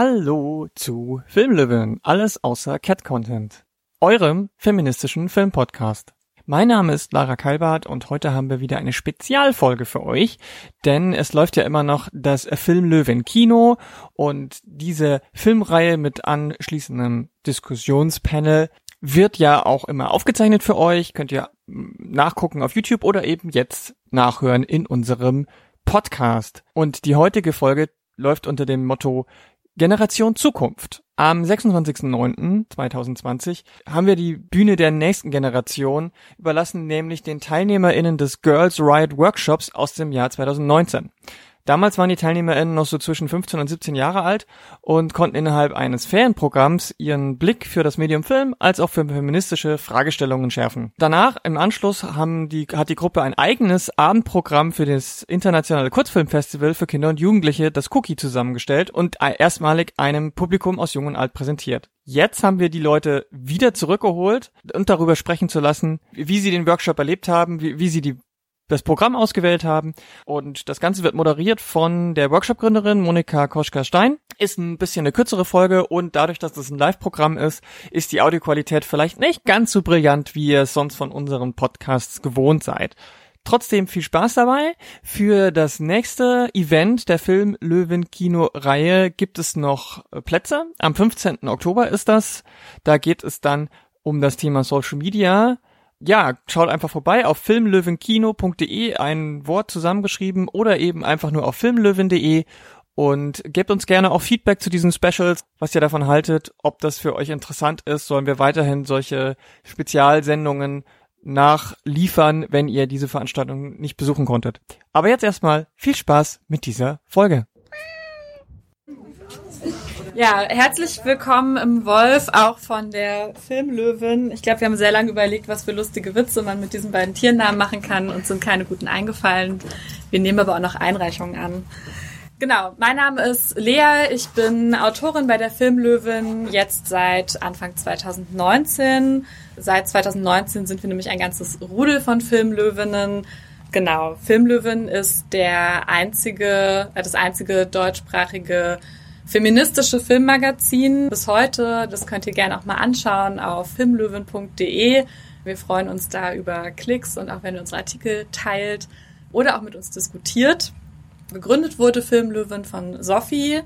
Hallo zu Filmlöwen, alles außer Cat Content, eurem feministischen Filmpodcast. Mein Name ist Lara Kalbart und heute haben wir wieder eine Spezialfolge für euch, denn es läuft ja immer noch das Filmlöwen Kino und diese Filmreihe mit anschließendem Diskussionspanel wird ja auch immer aufgezeichnet für euch, könnt ihr nachgucken auf YouTube oder eben jetzt nachhören in unserem Podcast. Und die heutige Folge läuft unter dem Motto Generation Zukunft. Am 26.09.2020 haben wir die Bühne der nächsten Generation überlassen, nämlich den TeilnehmerInnen des Girls Riot Workshops aus dem Jahr 2019. Damals waren die TeilnehmerInnen noch so zwischen 15 und 17 Jahre alt und konnten innerhalb eines Ferienprogramms ihren Blick für das Medium Film als auch für feministische Fragestellungen schärfen. Danach, im Anschluss, haben die, hat die Gruppe ein eigenes Abendprogramm für das internationale Kurzfilmfestival für Kinder und Jugendliche, das Cookie, zusammengestellt und erstmalig einem Publikum aus Jung und Alt präsentiert. Jetzt haben wir die Leute wieder zurückgeholt und darüber sprechen zu lassen, wie sie den Workshop erlebt haben, wie, wie sie die das Programm ausgewählt haben. Und das Ganze wird moderiert von der Workshop-Gründerin Monika Koschka-Stein. Ist ein bisschen eine kürzere Folge und dadurch, dass das ein Live-Programm ist, ist die Audioqualität vielleicht nicht ganz so brillant, wie ihr es sonst von unseren Podcasts gewohnt seid. Trotzdem viel Spaß dabei. Für das nächste Event der Film Löwen Kino Reihe gibt es noch Plätze. Am 15. Oktober ist das. Da geht es dann um das Thema Social Media ja, schaut einfach vorbei auf filmlöwenkino.de, ein Wort zusammengeschrieben oder eben einfach nur auf filmlöwen.de und gebt uns gerne auch Feedback zu diesen Specials, was ihr davon haltet, ob das für euch interessant ist. Sollen wir weiterhin solche Spezialsendungen nachliefern, wenn ihr diese Veranstaltung nicht besuchen konntet. Aber jetzt erstmal viel Spaß mit dieser Folge. Ja, herzlich willkommen im Wolf, auch von der Filmlöwin. Ich glaube, wir haben sehr lange überlegt, was für lustige Witze man mit diesen beiden Tiernamen machen kann und sind keine guten eingefallen. Wir nehmen aber auch noch Einreichungen an. Genau, mein Name ist Lea, ich bin Autorin bei der Filmlöwin, jetzt seit Anfang 2019. Seit 2019 sind wir nämlich ein ganzes Rudel von Filmlöwinnen. Genau, Filmlöwin ist der einzige, äh, das einzige deutschsprachige feministische Filmmagazin bis heute. Das könnt ihr gerne auch mal anschauen auf filmlöwen.de. Wir freuen uns da über Klicks und auch wenn ihr unsere Artikel teilt oder auch mit uns diskutiert. Gegründet wurde Filmlöwen von Sophie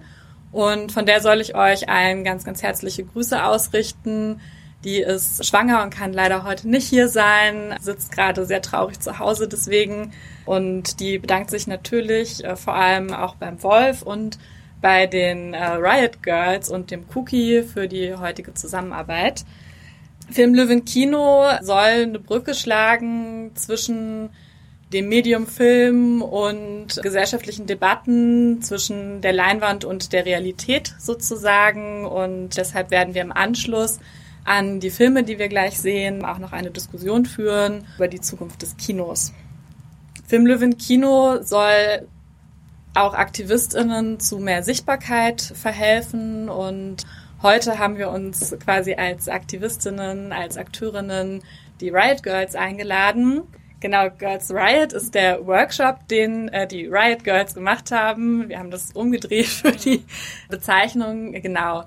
und von der soll ich euch ein ganz, ganz herzliche Grüße ausrichten. Die ist schwanger und kann leider heute nicht hier sein, sitzt gerade sehr traurig zu Hause deswegen. Und die bedankt sich natürlich äh, vor allem auch beim Wolf und bei den äh, Riot Girls und dem Cookie für die heutige Zusammenarbeit. Film Löwen Kino soll eine Brücke schlagen zwischen dem Medium Film und gesellschaftlichen Debatten zwischen der Leinwand und der Realität sozusagen. Und deshalb werden wir im Anschluss an die Filme, die wir gleich sehen, auch noch eine Diskussion führen über die Zukunft des Kinos. Film Löwen Kino soll auch AktivistInnen zu mehr Sichtbarkeit verhelfen und heute haben wir uns quasi als Aktivistinnen, als Akteurinnen die Riot Girls eingeladen. Genau, Girls Riot ist der Workshop, den äh, die Riot Girls gemacht haben. Wir haben das umgedreht für die Bezeichnung. Genau.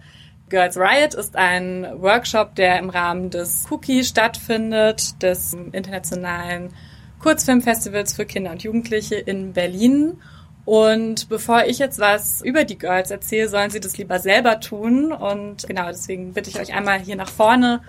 Girls Riot ist ein Workshop, der im Rahmen des Cookie stattfindet, des internationalen Kurzfilmfestivals für Kinder und Jugendliche in Berlin. Und bevor ich jetzt was über die Girls erzähle, sollen sie das lieber selber tun. Und genau, deswegen bitte ich euch einmal hier nach vorne.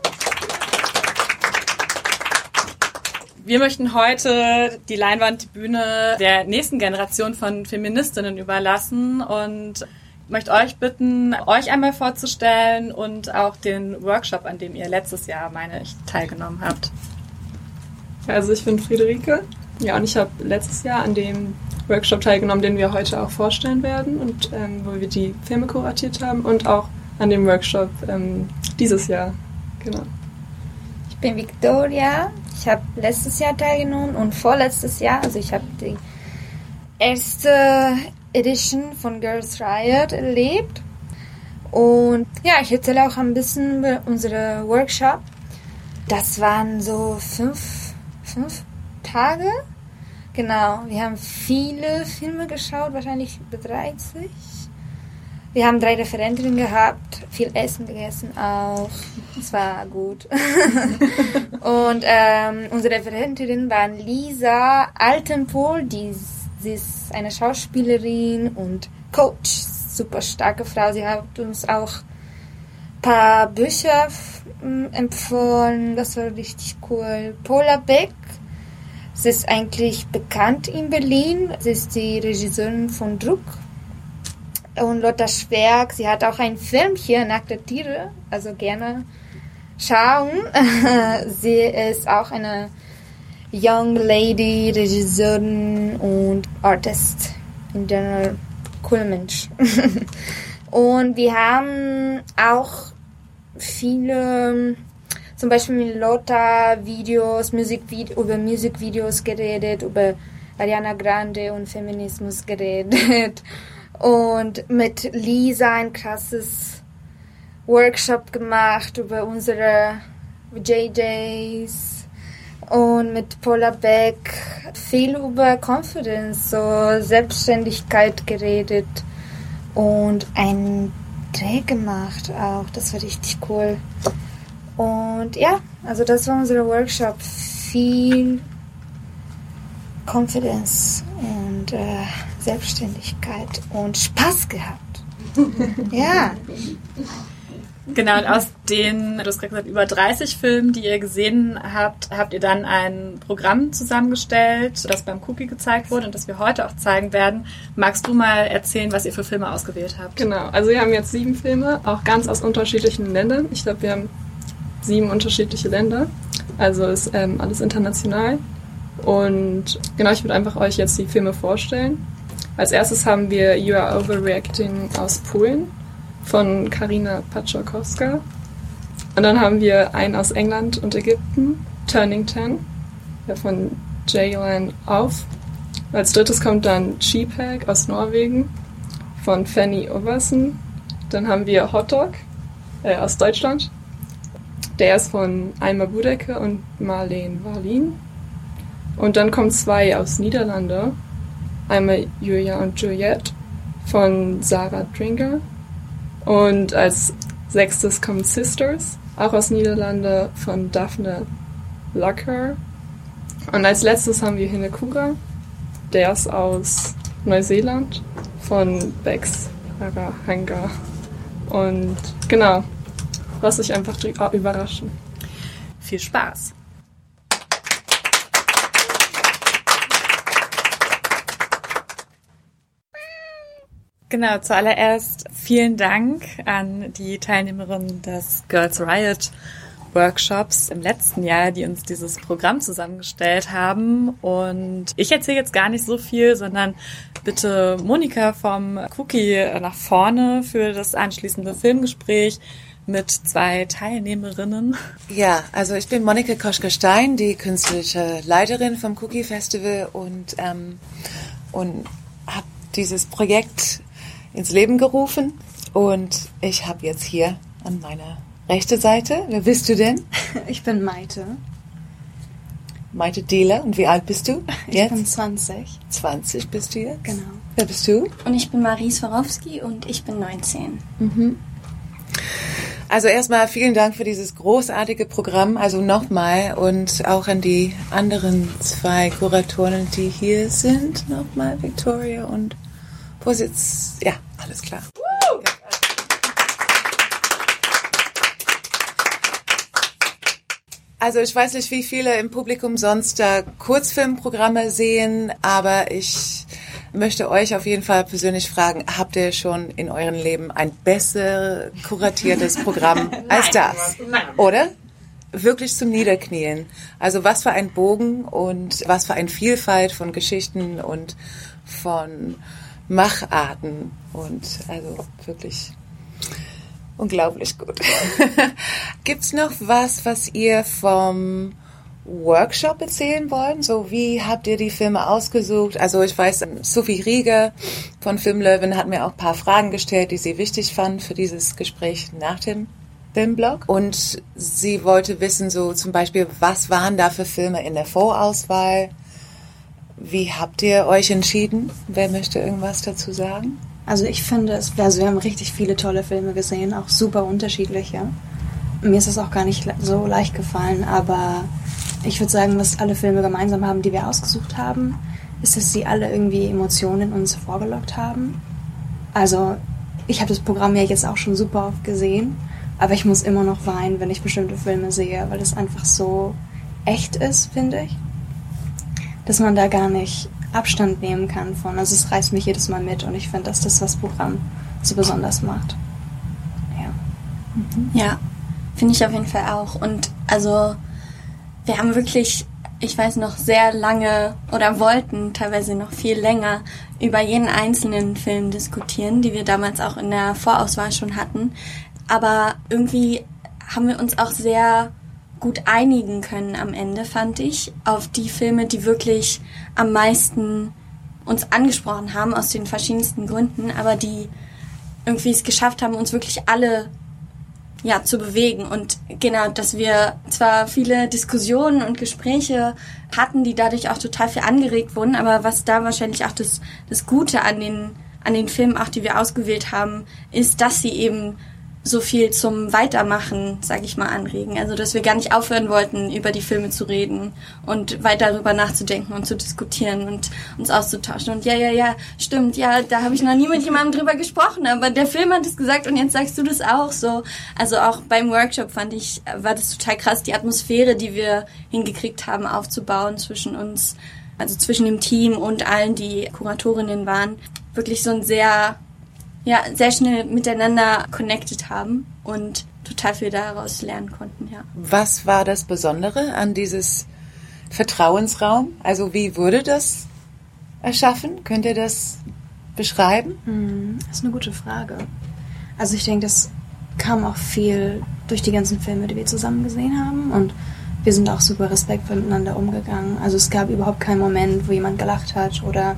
Wir möchten heute die Leinwand, die Bühne der nächsten Generation von Feministinnen überlassen und möchte euch bitten, euch einmal vorzustellen und auch den Workshop, an dem ihr letztes Jahr, meine ich, teilgenommen habt. Also ich bin Friederike. Ja, und ich habe letztes Jahr an dem Workshop teilgenommen, den wir heute auch vorstellen werden und ähm, wo wir die Filme kuratiert haben und auch an dem Workshop ähm, dieses Jahr. Genau. Ich bin Victoria. Ich habe letztes Jahr teilgenommen und vorletztes Jahr, also ich habe die erste Edition von Girls Riot erlebt. Und ja, ich erzähle auch ein bisschen über unsere Workshop. Das waren so fünf, fünf Tage Genau, wir haben viele Filme geschaut, wahrscheinlich über 30. Wir haben drei Referentinnen gehabt, viel Essen gegessen auch. Es war gut. und ähm, unsere Referentinnen waren Lisa Altenpohl, die sie ist eine Schauspielerin und Coach, super starke Frau. Sie hat uns auch ein paar Bücher empfohlen, das war richtig cool. Paula Beck, sie ist eigentlich bekannt in Berlin. Sie ist die Regisseurin von Druck und Lotta Schwerk, sie hat auch einen Film hier, Nackte Tiere, also gerne schauen. sie ist auch eine Young Lady, Regisseurin und Artist. In general, cool Mensch. und wir haben auch viele, zum Beispiel mit Lotta Videos, Musikvideo, über Musikvideos geredet, über Ariana Grande und Feminismus geredet und mit Lisa ein krasses Workshop gemacht über unsere JJs und mit Paula Beck viel über Confidence, so Selbstständigkeit geredet und ein Dreh gemacht auch. Das war richtig cool. Und ja, also das war unser Workshop. Viel Confidence und äh, Selbstständigkeit und Spaß gehabt. ja. Genau, und aus den, du hast gerade gesagt, über 30 Filmen, die ihr gesehen habt, habt ihr dann ein Programm zusammengestellt, das beim Cookie gezeigt wurde und das wir heute auch zeigen werden. Magst du mal erzählen, was ihr für Filme ausgewählt habt? Genau, also wir haben jetzt sieben Filme, auch ganz aus unterschiedlichen Ländern. Ich glaube, wir haben sieben unterschiedliche Länder. Also ist ähm, alles international. Und genau, ich würde einfach euch jetzt die Filme vorstellen. Als erstes haben wir You Are Overreacting aus Polen von Karina Paczakowska. Und dann haben wir einen aus England und Ägypten, Turning Ten, von Jaylan Auf. Als drittes kommt dann Cheapag aus Norwegen von Fanny Oversen. Dann haben wir Hotdog äh, aus Deutschland. Der ist von Alma Budecke und Marlene Wallin. Und dann kommen zwei aus Niederlande einmal Julia und Juliette von Sarah Dringer. Und als sechstes kommt Sisters, auch aus Niederlande von Daphne Locker. Und als letztes haben wir Hinekura, der ist aus Neuseeland von Bex Hanga. Und genau, lass euch einfach überraschen. Viel Spaß! Genau, zuallererst vielen Dank an die Teilnehmerinnen des Girls Riot Workshops im letzten Jahr, die uns dieses Programm zusammengestellt haben. Und ich erzähle jetzt gar nicht so viel, sondern bitte Monika vom Cookie nach vorne für das anschließende Filmgespräch mit zwei Teilnehmerinnen. Ja, also ich bin Monika Koschke-Stein, die künstlerische Leiterin vom Cookie Festival und, ähm, und habe dieses Projekt ins Leben gerufen. Und ich habe jetzt hier an meiner rechten Seite, wer bist du denn? Ich bin Maite. Maite Dehler. Und wie alt bist du jetzt? Ich bin 20. 20 bist du jetzt? Genau. Wer bist du? Und ich bin Marie Swarovski und ich bin 19. Mhm. Also erstmal vielen Dank für dieses großartige Programm. Also nochmal und auch an die anderen zwei Kuratoren, die hier sind. Nochmal Victoria und Vorsitz. Ja, alles klar. Also ich weiß nicht, wie viele im Publikum sonst da Kurzfilmprogramme sehen, aber ich möchte euch auf jeden Fall persönlich fragen, habt ihr schon in eurem Leben ein besser kuratiertes Programm als das? Oder? Wirklich zum Niederknien. Also was für ein Bogen und was für eine Vielfalt von Geschichten und von Macharten und also wirklich unglaublich gut. Gibt's noch was, was ihr vom Workshop erzählen wollen? So, wie habt ihr die Filme ausgesucht? Also ich weiß, Sophie Rieger von Filmlöwen hat mir auch ein paar Fragen gestellt, die sie wichtig fand für dieses Gespräch nach dem Filmblog. Und sie wollte wissen, so zum Beispiel, was waren da für Filme in der Vorauswahl? Wie habt ihr euch entschieden? Wer möchte irgendwas dazu sagen? Also ich finde, es, also wir haben richtig viele tolle Filme gesehen, auch super unterschiedliche. Mir ist es auch gar nicht so leicht gefallen, aber ich würde sagen, was alle Filme gemeinsam haben, die wir ausgesucht haben, ist, dass sie alle irgendwie Emotionen in uns vorgelockt haben. Also ich habe das Programm ja jetzt auch schon super oft gesehen, aber ich muss immer noch weinen, wenn ich bestimmte Filme sehe, weil es einfach so echt ist, finde ich. Dass man da gar nicht Abstand nehmen kann von. Also es reißt mich jedes Mal mit und ich finde, dass das das Programm so besonders macht. Ja. Mhm. Ja, finde ich auf jeden Fall auch. Und also wir haben wirklich, ich weiß noch, sehr lange oder wollten teilweise noch viel länger über jeden einzelnen Film diskutieren, die wir damals auch in der Vorauswahl schon hatten. Aber irgendwie haben wir uns auch sehr gut einigen können am Ende, fand ich, auf die Filme, die wirklich am meisten uns angesprochen haben, aus den verschiedensten Gründen, aber die irgendwie es geschafft haben, uns wirklich alle ja, zu bewegen. Und genau, dass wir zwar viele Diskussionen und Gespräche hatten, die dadurch auch total viel angeregt wurden, aber was da wahrscheinlich auch das, das Gute an den, an den Filmen, auch die wir ausgewählt haben, ist, dass sie eben so viel zum Weitermachen, sag ich mal, anregen. Also, dass wir gar nicht aufhören wollten, über die Filme zu reden und weiter darüber nachzudenken und zu diskutieren und uns auszutauschen. Und ja, ja, ja, stimmt, ja, da habe ich noch nie mit jemandem drüber gesprochen, aber der Film hat es gesagt und jetzt sagst du das auch so. Also auch beim Workshop fand ich, war das total krass, die Atmosphäre, die wir hingekriegt haben, aufzubauen zwischen uns, also zwischen dem Team und allen, die Kuratorinnen waren. Wirklich so ein sehr ja, sehr schnell miteinander connected haben und total viel daraus lernen konnten, ja. Was war das Besondere an dieses Vertrauensraum? Also wie wurde das erschaffen? Könnt ihr das beschreiben? Hm, das ist eine gute Frage. Also ich denke, das kam auch viel durch die ganzen Filme, die wir zusammen gesehen haben und wir sind auch super respektvoll miteinander umgegangen. Also es gab überhaupt keinen Moment, wo jemand gelacht hat oder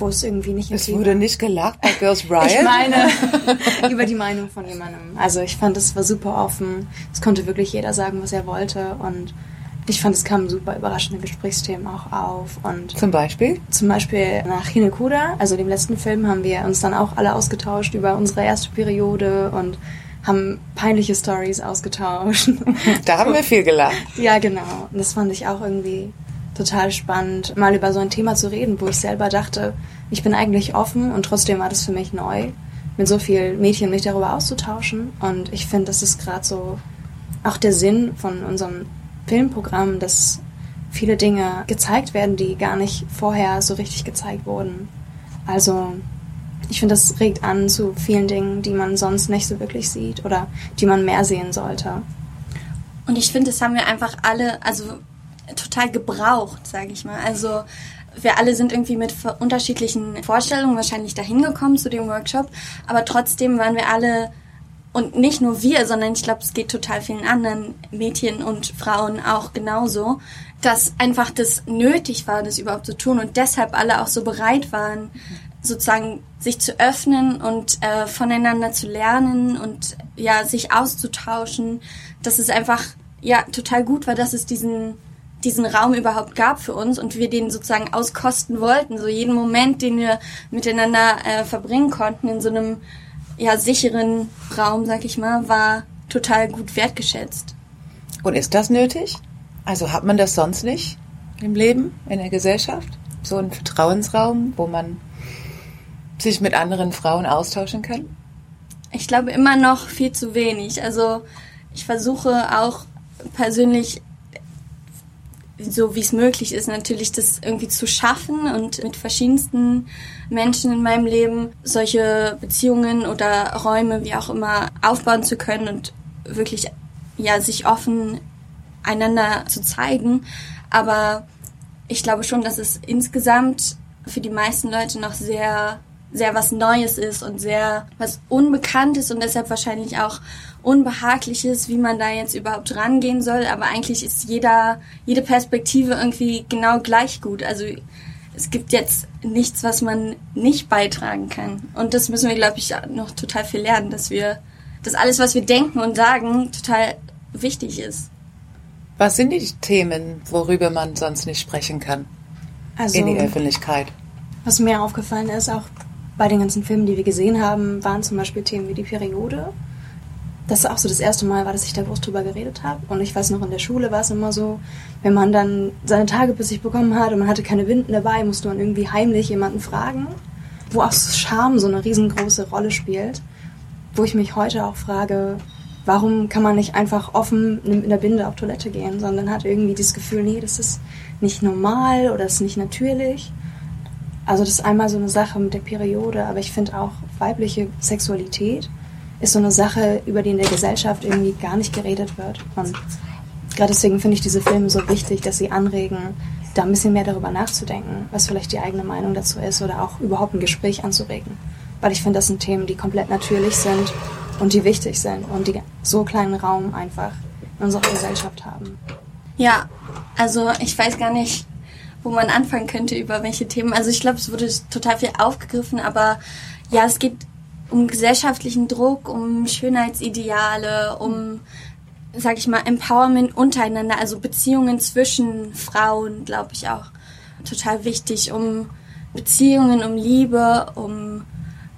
wo es irgendwie nicht Es wurde nicht gelacht bei Girls Riot? Ich meine, über die Meinung von jemandem. Also ich fand, es war super offen. Es konnte wirklich jeder sagen, was er wollte und ich fand, es kamen super überraschende Gesprächsthemen auch auf. Und zum Beispiel? Zum Beispiel nach Hinekuda, also dem letzten Film, haben wir uns dann auch alle ausgetauscht über unsere erste Periode und haben peinliche Stories ausgetauscht. Da haben wir viel gelacht. Ja, genau. Und das fand ich auch irgendwie total spannend, mal über so ein Thema zu reden, wo ich selber dachte, ich bin eigentlich offen und trotzdem war das für mich neu, mit so vielen Mädchen mich darüber auszutauschen. Und ich finde, das ist gerade so auch der Sinn von unserem Filmprogramm, dass viele Dinge gezeigt werden, die gar nicht vorher so richtig gezeigt wurden. Also ich finde, das regt an zu vielen Dingen, die man sonst nicht so wirklich sieht oder die man mehr sehen sollte. Und ich finde, das haben wir einfach alle, also total gebraucht, sage ich mal. Also wir alle sind irgendwie mit unterschiedlichen Vorstellungen wahrscheinlich dahin gekommen zu dem Workshop, aber trotzdem waren wir alle und nicht nur wir, sondern ich glaube, es geht total vielen anderen Mädchen und Frauen auch genauso, dass einfach das nötig war, das überhaupt zu tun und deshalb alle auch so bereit waren, sozusagen sich zu öffnen und äh, voneinander zu lernen und ja sich auszutauschen, dass es einfach ja total gut war, dass es diesen diesen Raum überhaupt gab für uns und wir den sozusagen auskosten wollten. So jeden Moment, den wir miteinander äh, verbringen konnten in so einem ja sicheren Raum, sag ich mal, war total gut wertgeschätzt. Und ist das nötig? Also hat man das sonst nicht im Leben, in der Gesellschaft? So ein Vertrauensraum, wo man sich mit anderen Frauen austauschen kann? Ich glaube immer noch viel zu wenig. Also ich versuche auch persönlich so wie es möglich ist, natürlich das irgendwie zu schaffen und mit verschiedensten Menschen in meinem Leben solche Beziehungen oder Räume, wie auch immer, aufbauen zu können und wirklich, ja, sich offen einander zu zeigen. Aber ich glaube schon, dass es insgesamt für die meisten Leute noch sehr, sehr was Neues ist und sehr was Unbekanntes und deshalb wahrscheinlich auch Unbehagliches, wie man da jetzt überhaupt rangehen soll, aber eigentlich ist jeder, jede Perspektive irgendwie genau gleich gut. Also es gibt jetzt nichts, was man nicht beitragen kann. Und das müssen wir, glaube ich, noch total viel lernen, dass wir, dass alles, was wir denken und sagen, total wichtig ist. Was sind die Themen, worüber man sonst nicht sprechen kann? Also, in die Öffentlichkeit. Was mir aufgefallen ist, auch bei den ganzen Filmen, die wir gesehen haben, waren zum Beispiel Themen wie die Periode. Das auch so das erste Mal war, dass ich da groß drüber geredet habe. Und ich weiß noch, in der Schule war es immer so, wenn man dann seine Tage bis sich bekommen hat und man hatte keine Winden dabei, musste man irgendwie heimlich jemanden fragen, wo auch Scham so eine riesengroße Rolle spielt. Wo ich mich heute auch frage, warum kann man nicht einfach offen in der Binde auf Toilette gehen, sondern hat irgendwie das Gefühl, nee, das ist nicht normal oder das ist nicht natürlich. Also das ist einmal so eine Sache mit der Periode, aber ich finde auch weibliche Sexualität ist so eine Sache, über die in der Gesellschaft irgendwie gar nicht geredet wird. Und gerade deswegen finde ich diese Filme so wichtig, dass sie anregen, da ein bisschen mehr darüber nachzudenken, was vielleicht die eigene Meinung dazu ist oder auch überhaupt ein Gespräch anzuregen. Weil ich finde, das sind Themen, die komplett natürlich sind und die wichtig sind und die so kleinen Raum einfach in unserer Gesellschaft haben. Ja, also ich weiß gar nicht, wo man anfangen könnte über welche Themen. Also ich glaube, es wurde total viel aufgegriffen, aber ja, es geht um gesellschaftlichen Druck, um Schönheitsideale, um, sag ich mal, Empowerment untereinander, also Beziehungen zwischen Frauen, glaube ich auch total wichtig, um Beziehungen, um Liebe, um,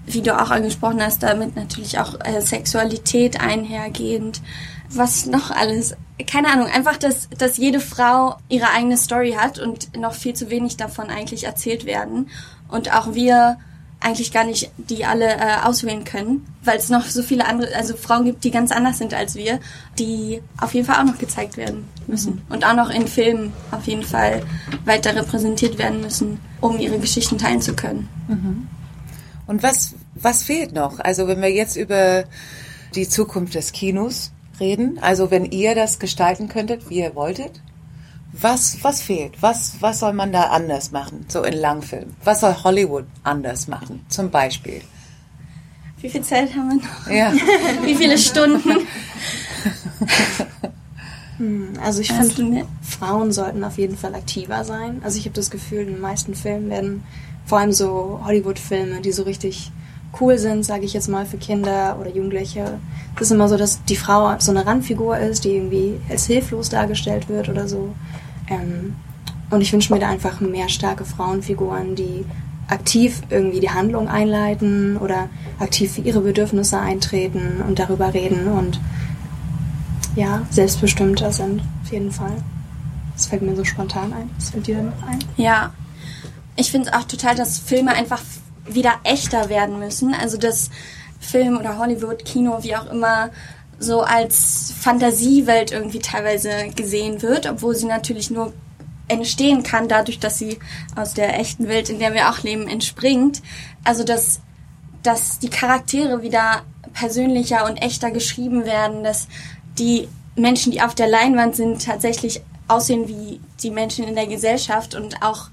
wie du auch angesprochen hast, damit natürlich auch äh, Sexualität einhergehend. Was noch alles? Keine Ahnung, einfach, dass, dass jede Frau ihre eigene Story hat und noch viel zu wenig davon eigentlich erzählt werden. Und auch wir eigentlich gar nicht die alle äh, auswählen können, weil es noch so viele andere, also Frauen gibt, die ganz anders sind als wir, die auf jeden Fall auch noch gezeigt werden müssen mhm. und auch noch in Filmen auf jeden Fall weiter repräsentiert werden müssen, um ihre Geschichten teilen zu können. Mhm. Und was was fehlt noch? Also wenn wir jetzt über die Zukunft des Kinos reden, also wenn ihr das gestalten könntet, wie ihr wolltet, was, was fehlt? Was, was soll man da anders machen, so in Langfilm? Was soll Hollywood anders machen, zum Beispiel? Wie viel Zeit haben wir noch? Ja. Wie viele Stunden? Hm, also ich finde, Frauen sollten auf jeden Fall aktiver sein. Also ich habe das Gefühl, in den meisten Filmen werden vor allem so Hollywood-Filme, die so richtig cool sind, sage ich jetzt mal, für Kinder oder Jugendliche. Es ist immer so, dass die Frau so eine Randfigur ist, die irgendwie als hilflos dargestellt wird oder so. Ähm, und ich wünsche mir da einfach mehr starke Frauenfiguren, die aktiv irgendwie die Handlung einleiten oder aktiv für ihre Bedürfnisse eintreten und darüber reden und ja, selbstbestimmter sind, auf jeden Fall. Das fällt mir so spontan ein. Was fällt dir noch ein? Ja, ich finde es auch total, dass Filme einfach wieder echter werden müssen. Also dass Film oder Hollywood, Kino, wie auch immer, so als Fantasiewelt irgendwie teilweise gesehen wird, obwohl sie natürlich nur entstehen kann, dadurch, dass sie aus der echten Welt, in der wir auch leben, entspringt. Also dass, dass die Charaktere wieder persönlicher und echter geschrieben werden, dass die Menschen, die auf der Leinwand sind, tatsächlich aussehen wie die Menschen in der Gesellschaft und auch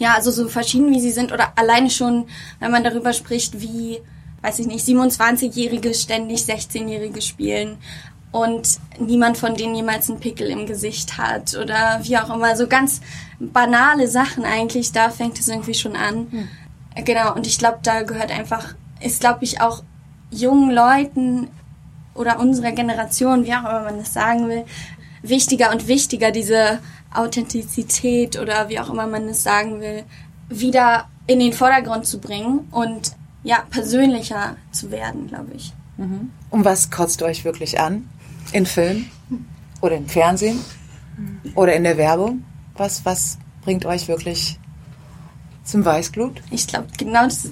ja, also so verschieden wie sie sind oder alleine schon, wenn man darüber spricht, wie, weiß ich nicht, 27-Jährige ständig 16-Jährige spielen und niemand von denen jemals einen Pickel im Gesicht hat oder wie auch immer. So ganz banale Sachen eigentlich, da fängt es irgendwie schon an. Hm. Genau, und ich glaube, da gehört einfach, ist glaube ich auch jungen Leuten oder unserer Generation, wie auch immer man das sagen will, wichtiger und wichtiger, diese Authentizität oder wie auch immer man es sagen will, wieder in den Vordergrund zu bringen und ja, persönlicher zu werden, glaube ich. Mhm. Und was kotzt euch wirklich an? In Film? Oder im Fernsehen? Oder in der Werbung? Was, was bringt euch wirklich zum Weißglut? Ich glaube, genau das,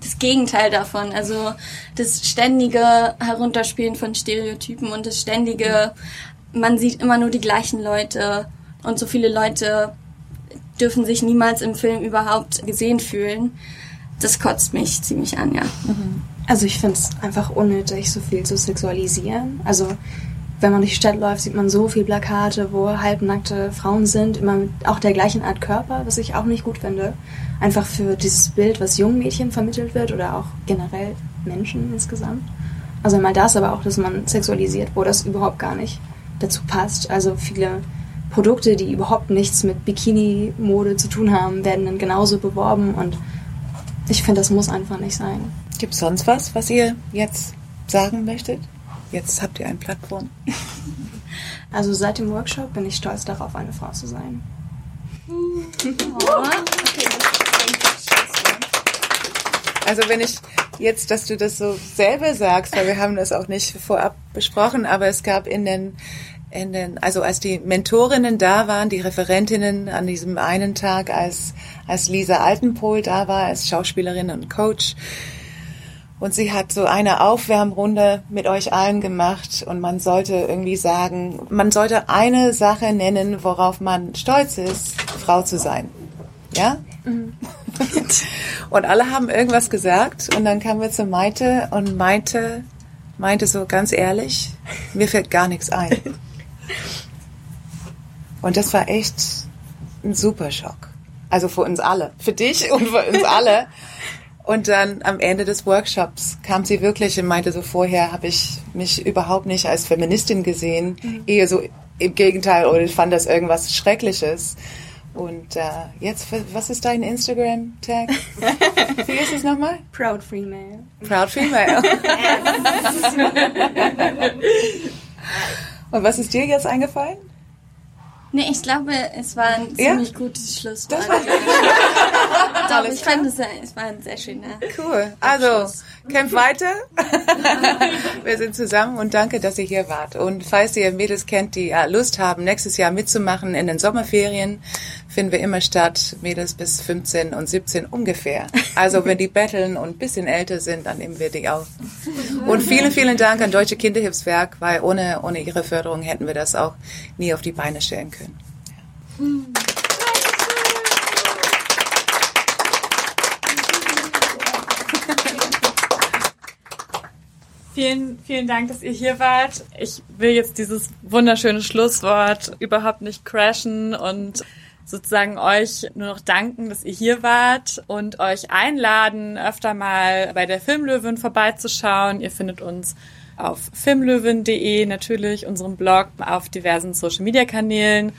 das, Gegenteil davon. Also das ständige Herunterspielen von Stereotypen und das ständige, man sieht immer nur die gleichen Leute und so viele Leute dürfen sich niemals im Film überhaupt gesehen fühlen. Das kotzt mich ziemlich an, ja. Mhm. Also ich finde es einfach unnötig, so viel zu sexualisieren. Also wenn man durch die Stadt läuft, sieht man so viele Plakate, wo halbnackte Frauen sind, immer mit auch der gleichen Art Körper, was ich auch nicht gut finde. Einfach für dieses Bild, was jungen Mädchen vermittelt wird oder auch generell Menschen insgesamt. Also einmal das, aber auch, dass man sexualisiert, wo das überhaupt gar nicht dazu passt. Also viele Produkte, die überhaupt nichts mit Bikini-Mode zu tun haben, werden dann genauso beworben und ich finde, das muss einfach nicht sein. Gibt es sonst was, was ihr jetzt sagen möchtet? Jetzt habt ihr eine Plattform. Also seit dem Workshop bin ich stolz darauf, eine Frau zu sein. Oh. Also wenn ich jetzt, dass du das so selber sagst, weil wir haben das auch nicht vorab besprochen, aber es gab in den in den, also als die Mentorinnen da waren, die Referentinnen an diesem einen Tag, als, als Lisa Altenpohl da war, als Schauspielerin und Coach, und sie hat so eine Aufwärmrunde mit euch allen gemacht und man sollte irgendwie sagen, man sollte eine Sache nennen, worauf man stolz ist, Frau zu sein. Ja? Mhm. und alle haben irgendwas gesagt und dann kamen wir zu Maite und Maite meinte so ganz ehrlich, mir fällt gar nichts ein. Und das war echt ein super Schock. Also für uns alle. Für dich und für uns alle. Und dann am Ende des Workshops kam sie wirklich und meinte so, vorher habe ich mich überhaupt nicht als Feministin gesehen, mhm. eher so im Gegenteil, oder ich fand das irgendwas Schreckliches. Und äh, jetzt, was ist dein Instagram-Tag? Wie ist es nochmal? Proud Female. Proud Female. und was ist dir jetzt eingefallen? Nee, ich glaube, es war ein ja? ziemlich gutes Schlusswort. Das war Doch, ich fand es, es war ein sehr schöner. Cool. Also, kämpft weiter. Wir sind zusammen und danke, dass ihr hier wart. Und falls ihr Mädels kennt, die Lust haben, nächstes Jahr mitzumachen in den Sommerferien, finden wir immer statt, Mädels bis 15 und 17 ungefähr. Also, wenn die betteln und ein bisschen älter sind, dann nehmen wir die auch. Und vielen, vielen Dank an Deutsche Kinderhilfswerk, weil ohne, ohne ihre Förderung hätten wir das auch nie auf die Beine stellen können. Vielen, vielen Dank, dass ihr hier wart. Ich will jetzt dieses wunderschöne Schlusswort überhaupt nicht crashen und sozusagen euch nur noch danken, dass ihr hier wart und euch einladen, öfter mal bei der Filmlöwin vorbeizuschauen. Ihr findet uns auf filmlöwin.de natürlich, unserem Blog, auf diversen Social Media Kanälen.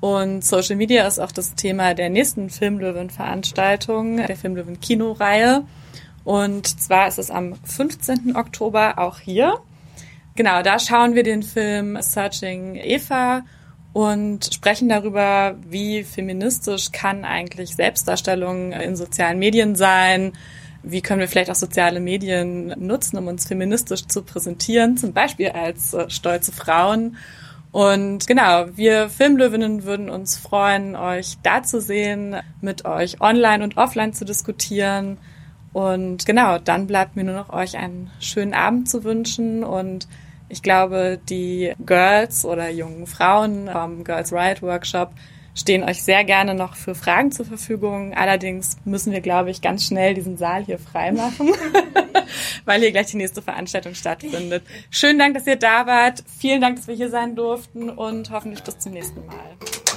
Und Social Media ist auch das Thema der nächsten Filmlöwen-Veranstaltung, der Filmlöwen-Kinoreihe. Und zwar ist es am 15. Oktober auch hier. Genau, da schauen wir den Film Searching Eva und sprechen darüber, wie feministisch kann eigentlich Selbstdarstellung in sozialen Medien sein, wie können wir vielleicht auch soziale Medien nutzen, um uns feministisch zu präsentieren, zum Beispiel als äh, stolze Frauen. Und genau, wir Filmlöwinnen würden uns freuen, euch da zu sehen, mit euch online und offline zu diskutieren. Und genau, dann bleibt mir nur noch euch einen schönen Abend zu wünschen und ich glaube, die Girls oder jungen Frauen vom Girls Riot Workshop stehen euch sehr gerne noch für Fragen zur Verfügung. Allerdings müssen wir, glaube ich, ganz schnell diesen Saal hier freimachen, weil hier gleich die nächste Veranstaltung stattfindet. Schönen Dank, dass ihr da wart. Vielen Dank, dass wir hier sein durften und hoffentlich bis zum nächsten Mal.